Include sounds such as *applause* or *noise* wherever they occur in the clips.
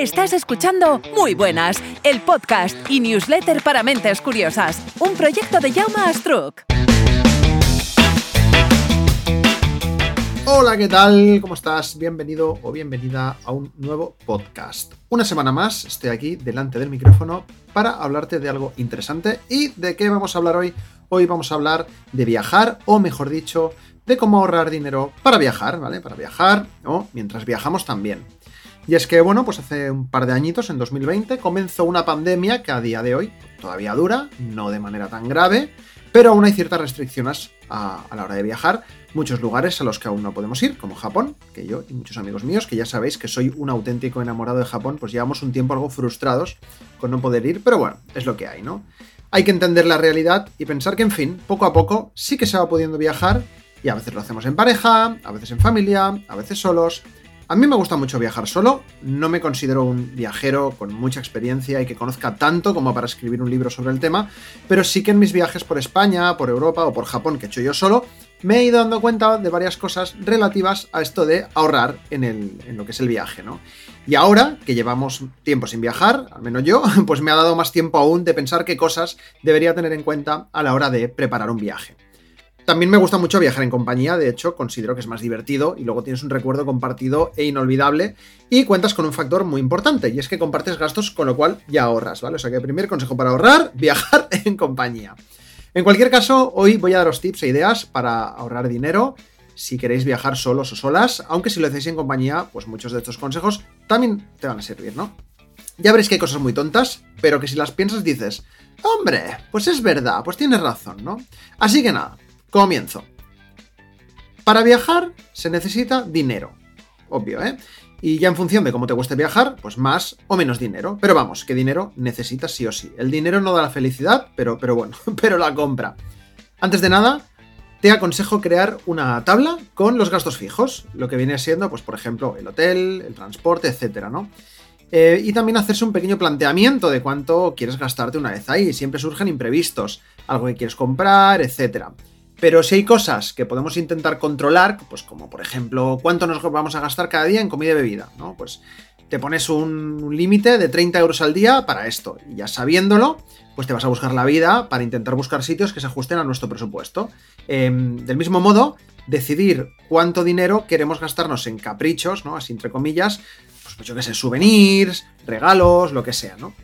Estás escuchando Muy Buenas, el podcast y newsletter para mentes curiosas, un proyecto de Jaume Astruc. Hola, ¿qué tal? ¿Cómo estás? Bienvenido o bienvenida a un nuevo podcast. Una semana más estoy aquí delante del micrófono para hablarte de algo interesante. ¿Y de qué vamos a hablar hoy? Hoy vamos a hablar de viajar, o mejor dicho, de cómo ahorrar dinero para viajar, ¿vale? Para viajar o mientras viajamos también. Y es que, bueno, pues hace un par de añitos, en 2020, comenzó una pandemia que a día de hoy todavía dura, no de manera tan grave, pero aún hay ciertas restricciones a, la hora de viajar. Muchos lugares a los que aún no podemos ir, como Japón, que yo y muchos amigos míos, que ya sabéis que soy un auténtico enamorado de Japón, pues llevamos un tiempo algo frustrados con no poder ir, pero bueno, es lo que hay, ¿no? Hay que entender la realidad y pensar que, en fin, poco a poco sí que se va pudiendo viajar y a veces lo hacemos en pareja, a veces en familia, a veces solos, a mí me gusta mucho viajar solo, no me considero un viajero con mucha experiencia y que conozca tanto como para escribir un libro sobre el tema, pero sí que en mis viajes por España, por Europa o por Japón que he hecho yo solo, me he ido dando cuenta de varias cosas relativas a esto de ahorrar en, en lo que es el viaje, ¿no? Y ahora que llevamos tiempo sin viajar, al menos yo, *laughs* pues me ha dado más tiempo aún de pensar qué cosas debería tener en cuenta a la hora de preparar un viaje. También me gusta mucho viajar en compañía, de hecho considero que es más divertido y luego tienes un recuerdo compartido e inolvidable y cuentas con un factor muy importante y es que compartes gastos con lo cual ya ahorras, ¿vale? O sea que primer consejo para ahorrar, *laughs* viajar en compañía. En cualquier caso, hoy voy a daros tips e ideas para ahorrar dinero si queréis viajar solos o solas, aunque si lo hacéis en compañía, pues muchos de estos consejos también te van a servir, ¿no? Ya veréis que hay cosas muy tontas, pero que si las piensas dices, hombre, pues es verdad, pues tienes razón, ¿no? Así que nada, Comienzo. Para viajar se necesita dinero. Obvio, ¿eh? Y ya en función de cómo te cueste viajar, pues más o menos dinero. Pero vamos, que dinero necesitas sí o sí. El dinero no da la felicidad, pero, pero bueno, *laughs* pero la compra. Antes de nada, te aconsejo crear una tabla con los gastos fijos, lo que viene siendo, pues por ejemplo, el hotel, el transporte, etcétera, ¿no? Eh, y también hacerse un pequeño planteamiento de cuánto quieres gastarte una vez ahí. Siempre surgen imprevistos, algo que quieres comprar, etcétera. Pero si hay cosas que podemos intentar controlar, pues como por ejemplo, cuánto nos vamos a gastar cada día en comida y bebida, ¿no? Pues te pones un límite de 30 euros al día para esto. Y ya sabiéndolo, pues te vas a buscar la vida para intentar buscar sitios que se ajusten a nuestro presupuesto. Em, del mismo modo, decidir cuánto dinero queremos gastarnos en caprichos, ¿no? Así entre comillas, pues, pues yo qué sé, souvenirs, regalos, lo que sea, ¿no?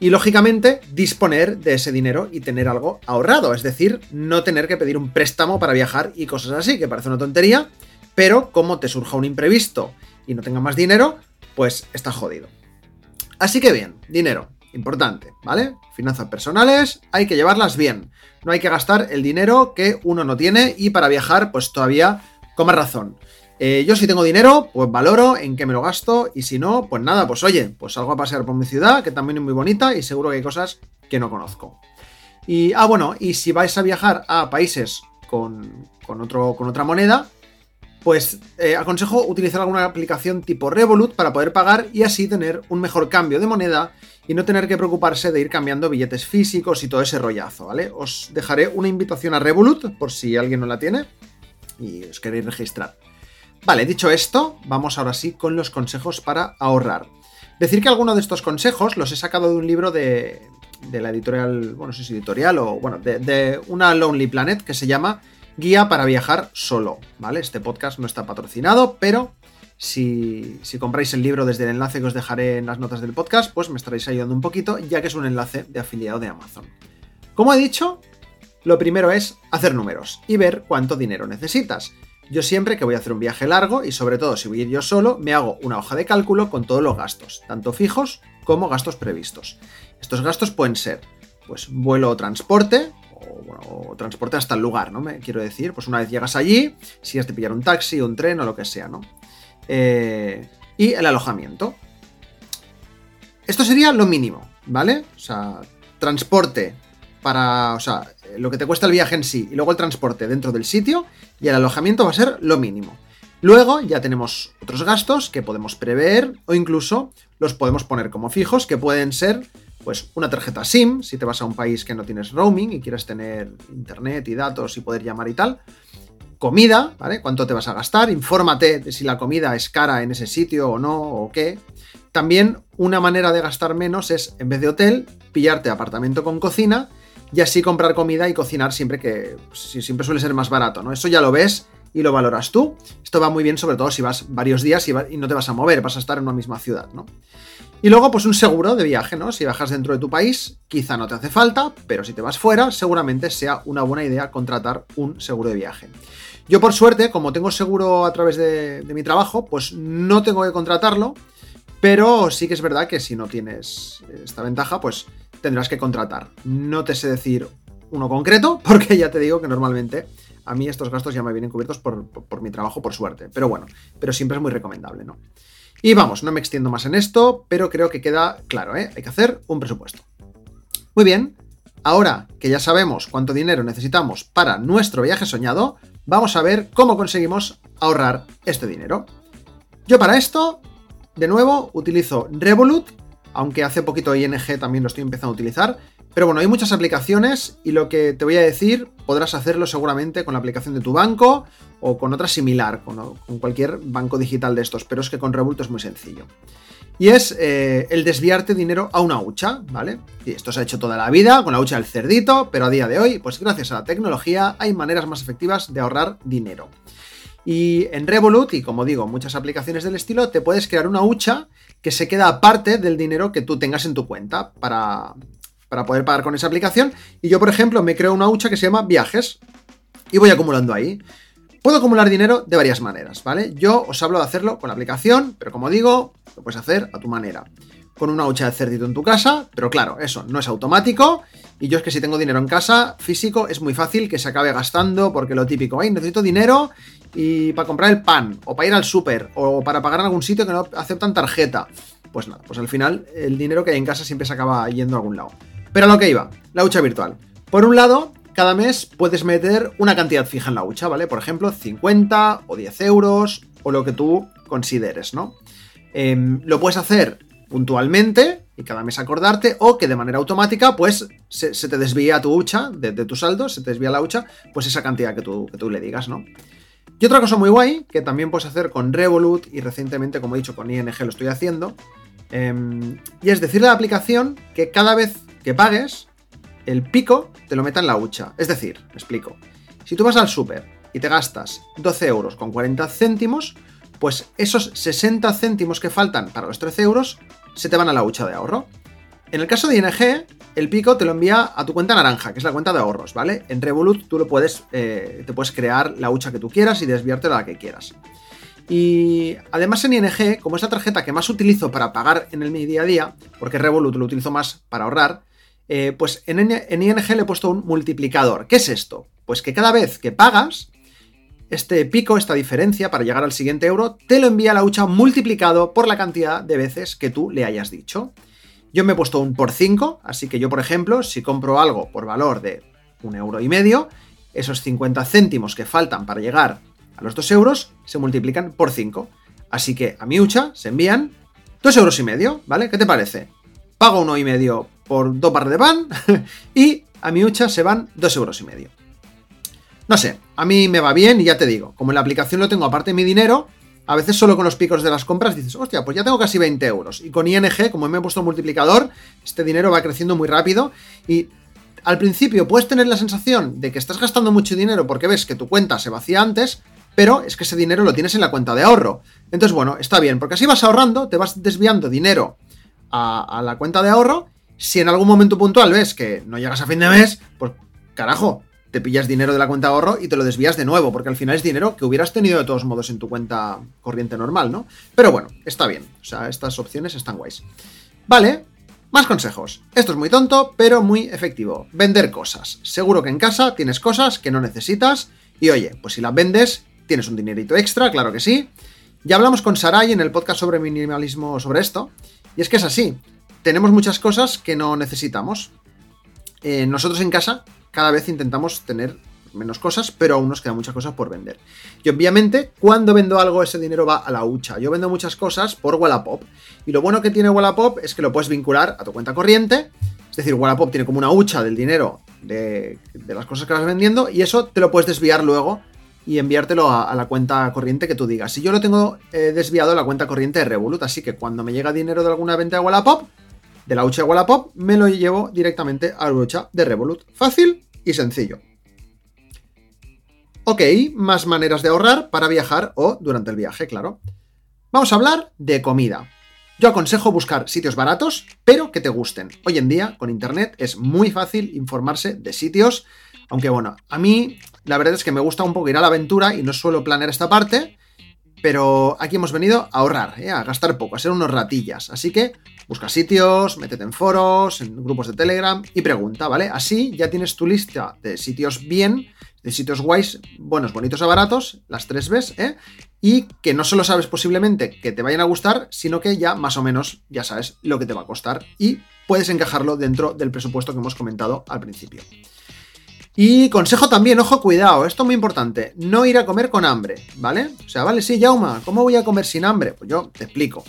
Y lógicamente disponer de ese dinero y tener algo ahorrado, es decir, no tener que pedir un préstamo para viajar y cosas así, que parece una tontería, pero como te surja un imprevisto y no tenga más dinero, pues está jodido. Así que bien, dinero, importante, ¿vale? Finanzas personales, hay que llevarlas bien. No hay que gastar el dinero que uno no tiene y para viajar, pues todavía con más razón. Eh, yo si tengo dinero, pues valoro en qué me lo gasto y si no, pues nada, pues oye, pues salgo a pasear por mi ciudad, que también es muy bonita y seguro que hay cosas que no conozco. Y, ah, bueno, y si vais a viajar a países con, otro, con otra moneda, pues eh, aconsejo utilizar alguna aplicación tipo Revolut para poder pagar y así tener un mejor cambio de moneda y no tener que preocuparse de ir cambiando billetes físicos y todo ese rollazo, ¿vale? Os dejaré una invitación a Revolut por si alguien no la tiene y os queréis registrar. Vale, dicho esto, vamos ahora sí con los consejos para ahorrar. Decir que algunos de estos consejos los he sacado de un libro de, la editorial, bueno, no sé si editorial o, bueno, de, una Lonely Planet que se llama Guía para viajar solo, ¿vale? Este podcast no está patrocinado, pero si, si, compráis el libro desde el enlace que os dejaré en las notas del podcast, pues me estaréis ayudando un poquito, ya que es un enlace de afiliado de Amazon. Como he dicho, lo primero es hacer números y ver cuánto dinero necesitas. Yo siempre que voy a hacer un viaje largo y sobre todo si voy a ir yo solo, me hago una hoja de cálculo con todos los gastos, tanto fijos como gastos previstos. Estos gastos pueden ser, pues, vuelo o transporte, o, transporte hasta el lugar, ¿no? Me quiero decir, pues una vez llegas allí, si has de pillar un taxi, un tren o lo que sea, ¿no? Eh, y el alojamiento. Esto sería lo mínimo, ¿vale? O sea, transporte para, o sea, lo que te cuesta el viaje en sí y luego el transporte dentro del sitio y el alojamiento va a ser lo mínimo. Luego ya tenemos otros gastos que podemos prever o incluso los podemos poner como fijos que pueden ser pues una tarjeta SIM si te vas a un país que no tienes roaming y quieres tener internet y datos y poder llamar y tal. Comida, ¿vale? ¿Cuánto te vas a gastar? Infórmate de si la comida es cara en ese sitio o no o qué. También una manera de gastar menos es, en vez de hotel, pillarte apartamento con cocina y así comprar comida y cocinar siempre que siempre suele ser más barato, ¿no? Eso ya lo ves y lo valoras tú. Esto va muy bien sobre todo si vas varios días y, no te vas a mover, vas a estar en una misma ciudad, ¿no? Y luego, pues un seguro de viaje, ¿no? Si bajas dentro de tu país, quizá no te hace falta, pero si te vas fuera, seguramente sea una buena idea contratar un seguro de viaje. Yo, por suerte, como tengo seguro a través de, de mi trabajo, pues no tengo que contratarlo, pero sí que es verdad que si no tienes esta ventaja, pues tendrás que contratar. No te sé decir uno concreto, *laughs* porque ya te digo que normalmente a mí estos gastos ya me vienen cubiertos por, mi trabajo, por suerte. Pero bueno, pero siempre es muy recomendable, ¿no? Y vamos, no me extiendo más en esto, pero creo que queda claro, ¿eh? Hay que hacer un presupuesto. Muy bien, ahora que ya sabemos cuánto dinero necesitamos para nuestro viaje soñado, vamos a ver cómo conseguimos ahorrar este dinero. Yo para esto, de nuevo, utilizo Revolut, aunque hace poquito ING también lo estoy empezando a utilizar, pero bueno, hay muchas aplicaciones y lo que te voy a decir podrás hacerlo seguramente con la aplicación de tu banco o con otra similar, con, cualquier banco digital de estos, pero es que con Revolut es muy sencillo. Y es eh, el desviarte dinero a una hucha, ¿vale? Y esto se ha hecho toda la vida con la hucha del cerdito, pero a día de hoy, pues gracias a la tecnología, hay maneras más efectivas de ahorrar dinero. Y en Revolut, y como digo, muchas aplicaciones del estilo, te puedes crear una hucha que se queda aparte del dinero que tú tengas en tu cuenta para, para poder pagar con esa aplicación. Y yo, por ejemplo, me creo una hucha que se llama viajes y voy acumulando ahí. Puedo acumular dinero de varias maneras, ¿vale? Yo os hablo de hacerlo con la aplicación, pero como digo, lo puedes hacer a tu manera. Con una hucha de cerdito en tu casa, pero claro, eso no es automático. Y yo es que si tengo dinero en casa físico, es muy fácil que se acabe gastando, porque lo típico, ay, necesito dinero y para comprar el pan, o para ir al súper, o para pagar en algún sitio que no aceptan tarjeta. Pues nada, pues al final el dinero que hay en casa siempre se acaba yendo a algún lado. Pero a lo que iba, la hucha virtual. Por un lado, cada mes puedes meter una cantidad fija en la hucha, ¿vale? Por ejemplo, 50 o 10 euros o lo que tú consideres, ¿no? Em, lo puedes hacer puntualmente y cada mes acordarte o que de manera automática pues se, te desvía tu hucha de, tu saldo, se te desvía la hucha pues esa cantidad que tú, que tú le digas, ¿no? Y otra cosa muy guay que también puedes hacer con Revolut y recientemente como he dicho con ING lo estoy haciendo em, y es decirle a la aplicación que cada vez que pagues, el pico te lo meta en la hucha. Es decir, explico. Si tú vas al súper y te gastas 12 euros con 40 céntimos, pues esos 60 céntimos que faltan para los 13 euros se te van a la hucha de ahorro. En el caso de ING, el pico te lo envía a tu cuenta naranja, que es la cuenta de ahorros, ¿vale? En Revolut tú lo puedes, eh, te puedes crear la hucha que tú quieras y desviarte la que quieras. Y además en ING, como es la tarjeta que más utilizo para pagar en el mi día a día, porque Revolut lo utilizo más para ahorrar, eh, pues en, ING le he puesto un multiplicador. ¿Qué es esto? Pues que cada vez que pagas, este pico, esta diferencia para llegar al siguiente euro, te lo envía la hucha multiplicado por la cantidad de veces que tú le hayas dicho. Yo me he puesto un por 5, así que yo, por ejemplo, si compro algo por valor de un euro y medio, esos 50 céntimos que faltan para llegar a los 2 euros se multiplican por 5. Así que a mi hucha se envían 2 euros y medio, ¿vale? ¿Qué te parece? Pago uno y medio por dos barras de pan *laughs* y a mi hucha se van dos euros y medio. No sé, a mí me va bien y ya te digo, como en la aplicación lo tengo aparte de mi dinero, a veces solo con los picos de las compras dices, hostia, pues ya tengo casi 20 euros. Y con ING, como me he puesto multiplicador, este dinero va creciendo muy rápido y al principio puedes tener la sensación de que estás gastando mucho dinero porque ves que tu cuenta se vacía antes, pero es que ese dinero lo tienes en la cuenta de ahorro. Entonces, bueno, está bien, porque así vas ahorrando, te vas desviando dinero a, a la cuenta de ahorro si en algún momento puntual ves que no llegas a fin de mes, pues carajo, te pillas dinero de la cuenta de ahorro y te lo desvías de nuevo, porque al final es dinero que hubieras tenido de todos modos en tu cuenta corriente normal, ¿no? Pero bueno, está bien. O sea, estas opciones están guays. Vale, más consejos. Esto es muy tonto, pero muy efectivo. Vender cosas. Seguro que en casa tienes cosas que no necesitas y oye, pues si las vendes, tienes un dinerito extra, claro que sí. Ya hablamos con Sarai en el podcast sobre minimalismo sobre esto, y es que es así tenemos muchas cosas que no necesitamos. eh, nosotros en casa cada vez intentamos tener menos cosas, pero aún nos quedan muchas cosas por vender. Y obviamente, cuando vendo algo, ese dinero va a la hucha. Yo vendo muchas cosas por Wallapop. Y lo bueno que tiene Wallapop es que lo puedes vincular a tu cuenta corriente. Es decir, Wallapop tiene como una hucha del dinero de, las cosas que vas vendiendo y eso te lo puedes desviar luego y enviártelo a, la cuenta corriente que tú digas. Si yo lo tengo eh, desviado a la cuenta corriente de Revolut, así que cuando me llega dinero de alguna venta de Wallapop, de la hucha de Wallapop, me lo llevo directamente a la hucha de Revolut. Fácil y sencillo. Ok, más maneras de ahorrar para viajar o durante el viaje, claro. Vamos a hablar de comida. Yo aconsejo buscar sitios baratos, pero que te gusten. Hoy en día, con internet, es muy fácil informarse de sitios. Aunque bueno, a mí la verdad es que me gusta un poco ir a la aventura y no suelo planear esta parte. Pero aquí hemos venido a ahorrar, ¿eh? a gastar poco, a ser unos ratillas. Así que busca sitios, métete en foros, en grupos de Telegram y pregunta, ¿vale? Así ya tienes tu lista de sitios bien de sitios guays, buenos, bonitos o baratos, las tres ves, ¿eh? Y que no solo sabes posiblemente que te vayan a gustar, sino que ya más o menos ya sabes lo que te va a costar y puedes encajarlo dentro del presupuesto que hemos comentado al principio. Y consejo también, ojo, cuidado, esto es muy importante, no ir a comer con hambre, ¿vale? O sea, vale, sí, Jauma, ¿cómo voy a comer sin hambre? Pues yo te explico.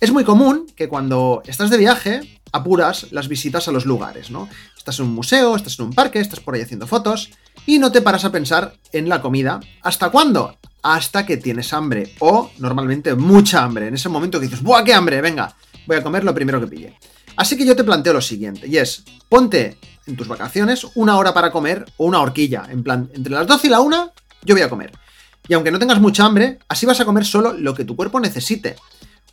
Es muy común que cuando estás de viaje apuras las visitas a los lugares, ¿no? Estás en un museo, estás en un parque, estás por ahí haciendo fotos y no te paras a pensar en la comida. ¿Hasta cuándo? Hasta que tienes hambre o normalmente mucha hambre. En ese momento que dices, ¡buah, qué hambre! Venga, voy a comer lo primero que pille. Así que yo te planteo lo siguiente, y es, ponte en tus vacaciones una hora para comer o una horquilla, en plan, entre las 12 y la 1 yo voy a comer. Y aunque no tengas mucha hambre, así vas a comer solo lo que tu cuerpo necesite.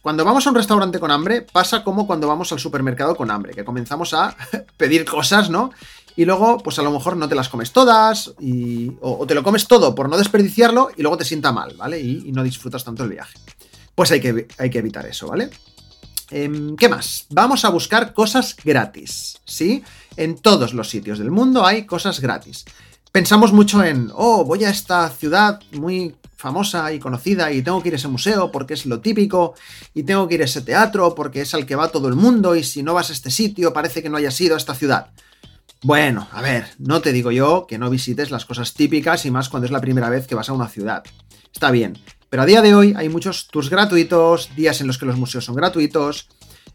Cuando vamos a un restaurante con hambre, pasa como cuando vamos al supermercado con hambre, que comenzamos a *laughs* pedir cosas, ¿no? y luego, pues a lo mejor no te las comes todas, y, o, te lo comes todo por no desperdiciarlo y luego te sienta mal, ¿vale? Y, no disfrutas tanto el viaje. Pues hay que, hay que evitar eso, ¿vale? Em, ¿Qué más? Vamos a buscar cosas gratis, ¿sí? En todos los sitios del mundo hay cosas gratis. Pensamos mucho en, oh, voy a esta ciudad muy famosa y conocida y tengo que ir a ese museo porque es lo típico y tengo que ir a ese teatro porque es al que va todo el mundo y si no vas a este sitio parece que no hayas ido a esta ciudad. Bueno, a ver, no te digo yo que no visites las cosas típicas y más cuando es la primera vez que vas a una ciudad. Está bien, pero a día de hoy hay muchos tours gratuitos, días en los que los museos son gratuitos.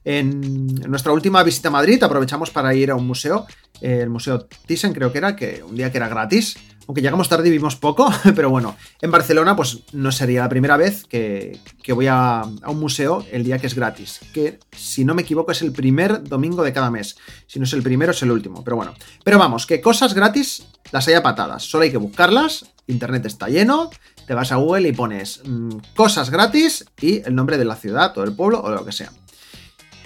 En, nuestra última visita a Madrid aprovechamos para ir a un museo, el Museo Thyssen creo que era, que un día que era gratis, aunque llegamos tarde y vimos poco, *laughs* pero bueno, en Barcelona pues no sería la primera vez que, voy a, un museo el día que es gratis, que si no me equivoco es el primer domingo de cada mes, si no es el primero es el último, pero bueno, pero vamos, que cosas gratis las haya patadas, solo hay que buscarlas, internet está lleno, te vas a Google y pones mm, cosas gratis y el nombre de la ciudad o del pueblo o lo que sea.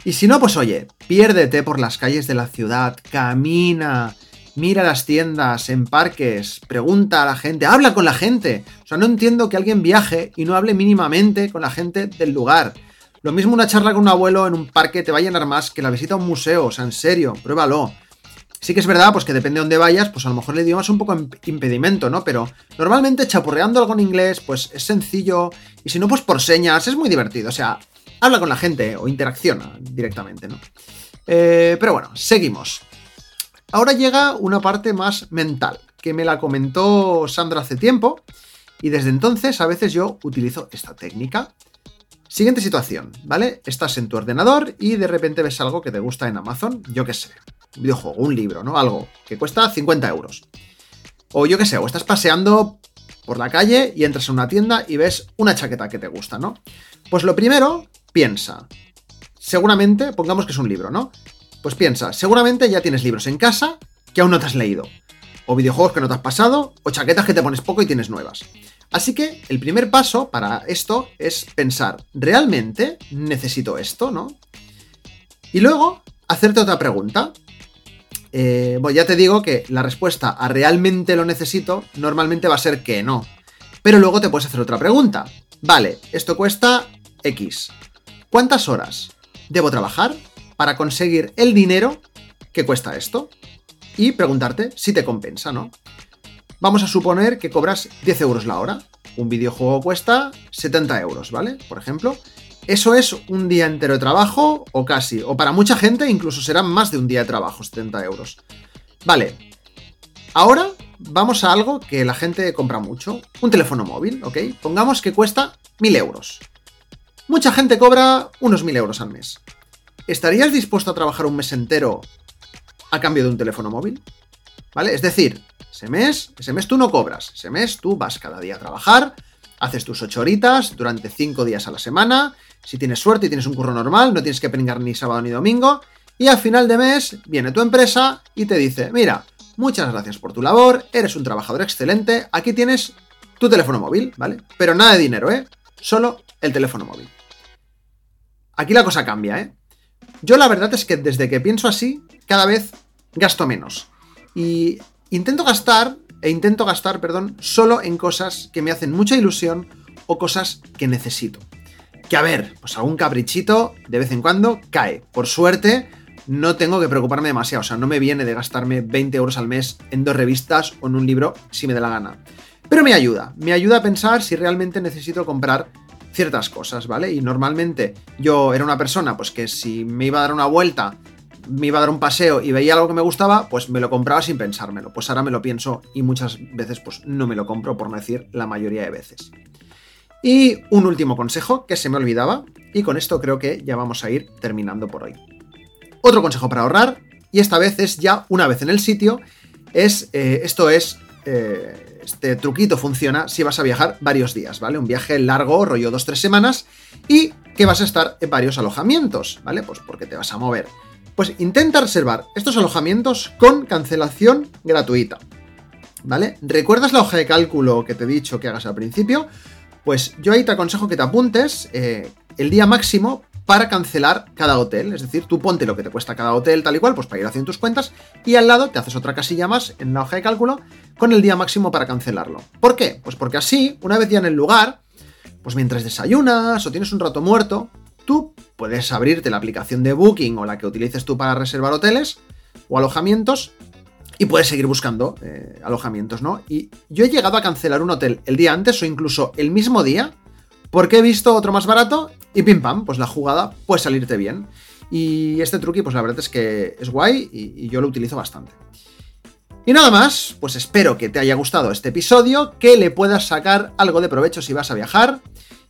Y si no, pues oye, piérdete por las calles de la ciudad, camina, mira las tiendas, en parques, pregunta a la gente, habla con la gente. O sea, no entiendo que alguien viaje y no hable mínimamente con la gente del lugar. Lo mismo una charla con un abuelo en un parque te va a llenar más que la visita a un museo, o sea, en serio, pruébalo. Sí que es verdad, pues que depende de dónde vayas, pues a lo mejor el idioma es un poco impedimento, ¿no? Pero normalmente chapurreando algo en inglés, pues es sencillo, y si no, pues por señas, es muy divertido, o sea, habla con la gente o interacciona directamente, ¿no? Eh, pero bueno, seguimos. Ahora llega una parte más mental, que me la comentó Sandra hace tiempo, y desde entonces a veces yo utilizo esta técnica. Siguiente situación, ¿vale? Estás en tu ordenador y de repente ves algo que te gusta en Amazon, yo qué sé, un videojuego, un libro, ¿no? Algo que cuesta 50 euros. O yo qué sé, o estás paseando por la calle y entras en una tienda y ves una chaqueta que te gusta, ¿no? Pues lo primero, piensa. Seguramente, pongamos que es un libro, ¿no? Pues piensa, seguramente ya tienes libros en casa que aún no te has leído, o videojuegos que no te has pasado, o chaquetas que te pones poco y tienes nuevas. Así que el primer paso para esto es pensar, ¿realmente necesito esto, no? Y luego, hacerte otra pregunta. Eh, bueno, ya te digo que la respuesta a realmente lo necesito normalmente va a ser que no. Pero luego te puedes hacer otra pregunta. Vale, esto cuesta X. ¿Cuántas horas debo trabajar para conseguir el dinero que cuesta esto y preguntarte si te compensa, ¿no? Vamos a suponer que cobras 10 euros la hora. Un videojuego cuesta 70 euros, ¿vale? Por ejemplo. Eso es un día entero de trabajo o casi. O para mucha gente incluso será más de un día de trabajo, 70 euros. Vale. Ahora vamos a algo que la gente compra mucho. Un teléfono móvil, ¿ok? Pongamos que cuesta 1000 euros. Mucha gente cobra unos 1000 euros al mes. ¿Estarías dispuesto a trabajar un mes entero a cambio de un teléfono móvil? ¿Vale? Es decir, ese mes, ese mes tú no cobras. Ese mes tú vas cada día a trabajar, haces tus 8 horitas durante 5 días a la semana. Si tienes suerte y tienes un curro normal, no tienes que pringar ni sábado ni domingo. Y al final de mes viene tu empresa y te dice, mira, muchas gracias por tu labor, eres un trabajador excelente, aquí tienes tu teléfono móvil, ¿vale? Pero nada de dinero, ¿eh? Solo el teléfono móvil. Aquí la cosa cambia, ¿eh? Yo la verdad es que desde que pienso así, cada vez gasto menos. Y intento gastar, e intento gastar, perdón, solo en cosas que me hacen mucha ilusión o cosas que necesito. Que a ver, pues algún caprichito de vez en cuando cae. Por suerte, no tengo que preocuparme demasiado. O sea, no me viene de gastarme 20 euros al mes en dos revistas o en un libro si me da la gana. Pero me ayuda, me ayuda a pensar si realmente necesito comprar ciertas cosas, ¿vale? Y normalmente yo era una persona, pues que si me iba a dar una vuelta, me iba a dar un paseo y veía algo que me gustaba, pues me lo compraba sin pensármelo. Pues ahora me lo pienso y muchas veces pues no me lo compro, por no decir la mayoría de veces. Y un último consejo que se me olvidaba, y con esto creo que ya vamos a ir terminando por hoy. Otro consejo para ahorrar, y esta vez es ya una vez en el sitio, es, eh, esto es, eh, este truquito funciona si vas a viajar varios días, ¿vale? Un viaje largo, rollo dos, tres semanas, y que vas a estar en varios alojamientos, ¿vale? Pues porque te vas a mover. Pues intenta reservar estos alojamientos con cancelación gratuita, ¿vale? ¿Recuerdas la hoja de cálculo que te he dicho que hagas al principio? Pues yo ahí te aconsejo que te apuntes eh, el día máximo para cancelar cada hotel. Es decir, tú ponte lo que te cuesta cada hotel tal y cual, pues para ir haciendo tus cuentas, y al lado te haces otra casilla más en la hoja de cálculo con el día máximo para cancelarlo. ¿Por qué? Pues porque así, una vez ya en el lugar, pues mientras desayunas o tienes un rato muerto, tú puedes abrirte la aplicación de Booking o la que utilices tú para reservar hoteles o alojamientos y puedes seguir buscando eh, alojamientos, ¿no? Y yo he llegado a cancelar un hotel el día antes o incluso el mismo día porque he visto otro más barato y pim pam, pues la jugada puede salirte bien. Y este truqui, pues la verdad es que es guay y, yo lo utilizo bastante. Y nada más, pues espero que te haya gustado este episodio, que le puedas sacar algo de provecho si vas a viajar.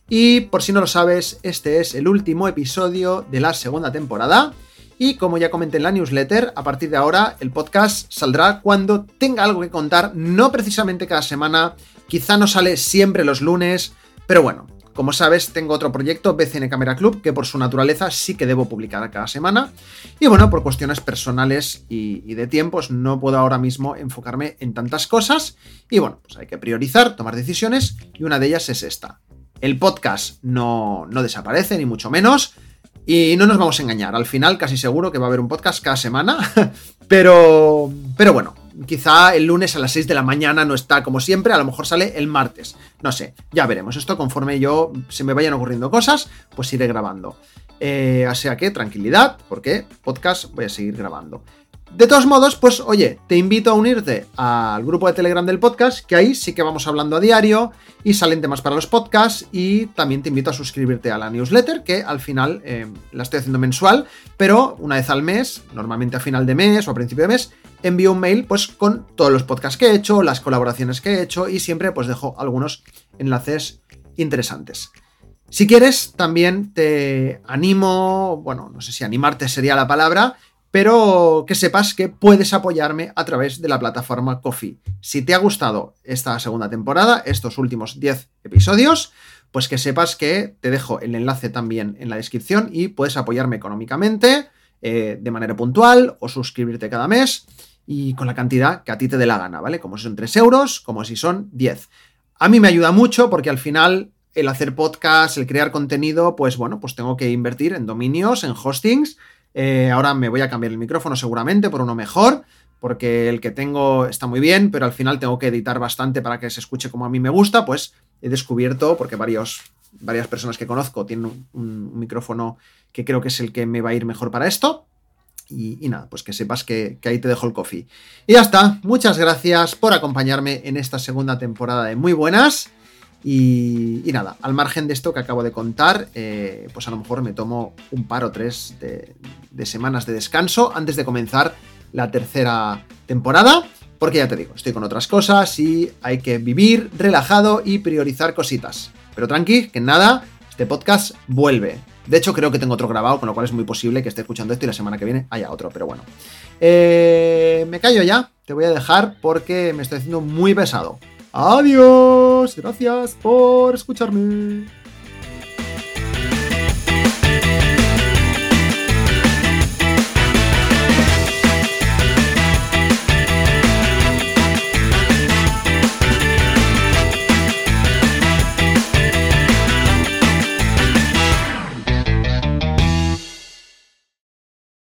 Y por si no lo sabes, este es el último episodio de la segunda temporada. Y como ya comenté en la newsletter, a partir de ahora el podcast saldrá cuando tenga algo que contar, no precisamente cada semana, quizá no sale siempre los lunes, pero bueno, como sabes, tengo otro proyecto, BCN Camera Club, que por su naturaleza sí que debo publicar cada semana. Y bueno, por cuestiones personales y, de tiempos, no puedo ahora mismo enfocarme en tantas cosas. Y bueno, pues hay que priorizar, tomar decisiones, y una de ellas es esta. El podcast no, no desaparece, ni mucho menos. Y no nos vamos a engañar, al final casi seguro que va a haber un podcast cada semana, *laughs* pero, pero bueno, quizá el lunes a las 6 de la mañana no está como siempre, a lo mejor sale el martes. No sé, ya veremos. Esto conforme yo se me vayan ocurriendo cosas, pues iré grabando. Eh, o sea que tranquilidad, porque podcast voy a seguir grabando. De todos modos, pues oye, te invito a unirte al grupo de Telegram del podcast, que ahí sí que vamos hablando a diario y salen temas para los podcasts y también te invito a suscribirte a la newsletter, que al final eh, la estoy haciendo mensual, pero una vez al mes, normalmente a final de mes o a principio de mes, envío un mail pues con todos los podcasts que he hecho, las colaboraciones que he hecho y siempre pues dejo algunos enlaces interesantes. Si quieres, también te animo, bueno, no sé si animarte sería la palabra, pero que sepas que puedes apoyarme a través de la plataforma Coffee. Si te ha gustado esta segunda temporada, estos últimos 10 episodios, pues que sepas que te dejo el enlace también en la descripción y puedes apoyarme económicamente eh, de manera puntual o suscribirte cada mes y con la cantidad que a ti te dé la gana, ¿vale? Como si son 3 euros, como si son 10. A mí me ayuda mucho porque al final el hacer podcast, el crear contenido, pues bueno, pues tengo que invertir en dominios, en hostings eh, ahora me voy a cambiar el micrófono seguramente por uno mejor, porque el que tengo está muy bien, pero al final tengo que editar bastante para que se escuche como a mí me gusta, pues he descubierto, porque varios, varias personas que conozco tienen un, micrófono que creo que es el que me va a ir mejor para esto. Y, nada, pues que sepas que, ahí te dejo el coffee. Y ya está, muchas gracias por acompañarme en esta segunda temporada de Muy Buenas. Y, nada, al margen de esto que acabo de contar, eh, pues a lo mejor me tomo un par o tres de, semanas de descanso antes de comenzar la tercera temporada, porque ya te digo, estoy con otras cosas y hay que vivir relajado y priorizar cositas. Pero tranqui, que nada, este podcast vuelve. De hecho, creo que tengo otro grabado, con lo cual es muy posible que esté escuchando esto y la semana que viene haya otro, pero bueno. Eh, me callo ya, te voy a dejar porque me estoy haciendo muy pesado. Adiós, gracias por escucharme.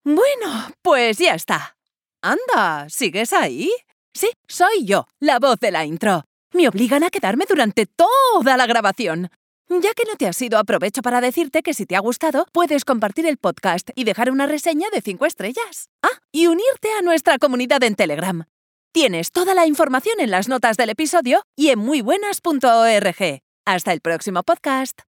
Bueno, pues ya está. Anda, ¿sigues ahí? Sí, soy yo, la voz de la intro. Me obligan a quedarme durante toda la grabación. Ya que no te has ido, aprovecho para decirte que si te ha gustado, puedes compartir el podcast y dejar una reseña de 5 estrellas. Ah, y unirte a nuestra comunidad en Telegram. Tienes toda la información en las notas del episodio y en muybuenas.org. Hasta el próximo podcast.